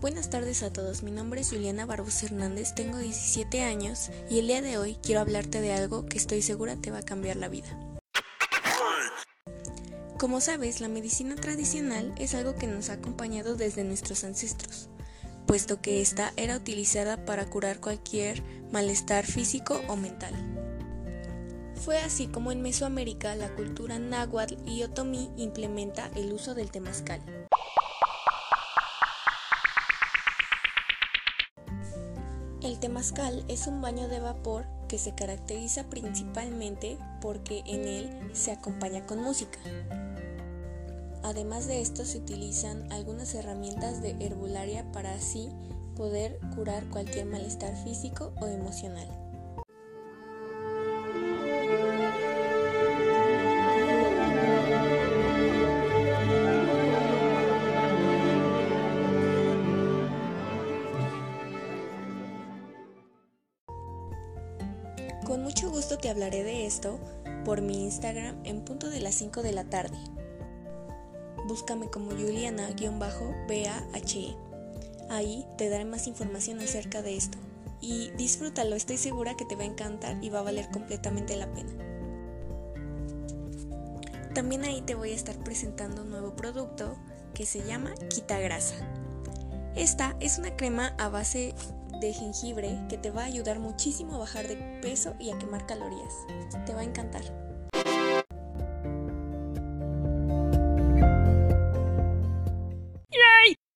Buenas tardes a todos, mi nombre es Juliana Barbosa Hernández, tengo 17 años y el día de hoy quiero hablarte de algo que estoy segura te va a cambiar la vida. Como sabes, la medicina tradicional es algo que nos ha acompañado desde nuestros ancestros, puesto que esta era utilizada para curar cualquier malestar físico o mental. Fue así como en Mesoamérica la cultura náhuatl y otomí implementa el uso del temazcal. El temazcal es un baño de vapor que se caracteriza principalmente porque en él se acompaña con música. Además de esto se utilizan algunas herramientas de herbolaria para así poder curar cualquier malestar físico o emocional. Con mucho gusto te hablaré de esto por mi Instagram en punto de las 5 de la tarde. Búscame como Juliana-BAHE. Ahí te daré más información acerca de esto. Y disfrútalo, estoy segura que te va a encantar y va a valer completamente la pena. También ahí te voy a estar presentando un nuevo producto que se llama Quita Grasa. Esta es una crema a base de jengibre que te va a ayudar muchísimo a bajar de peso y a quemar calorías. Te va a encantar.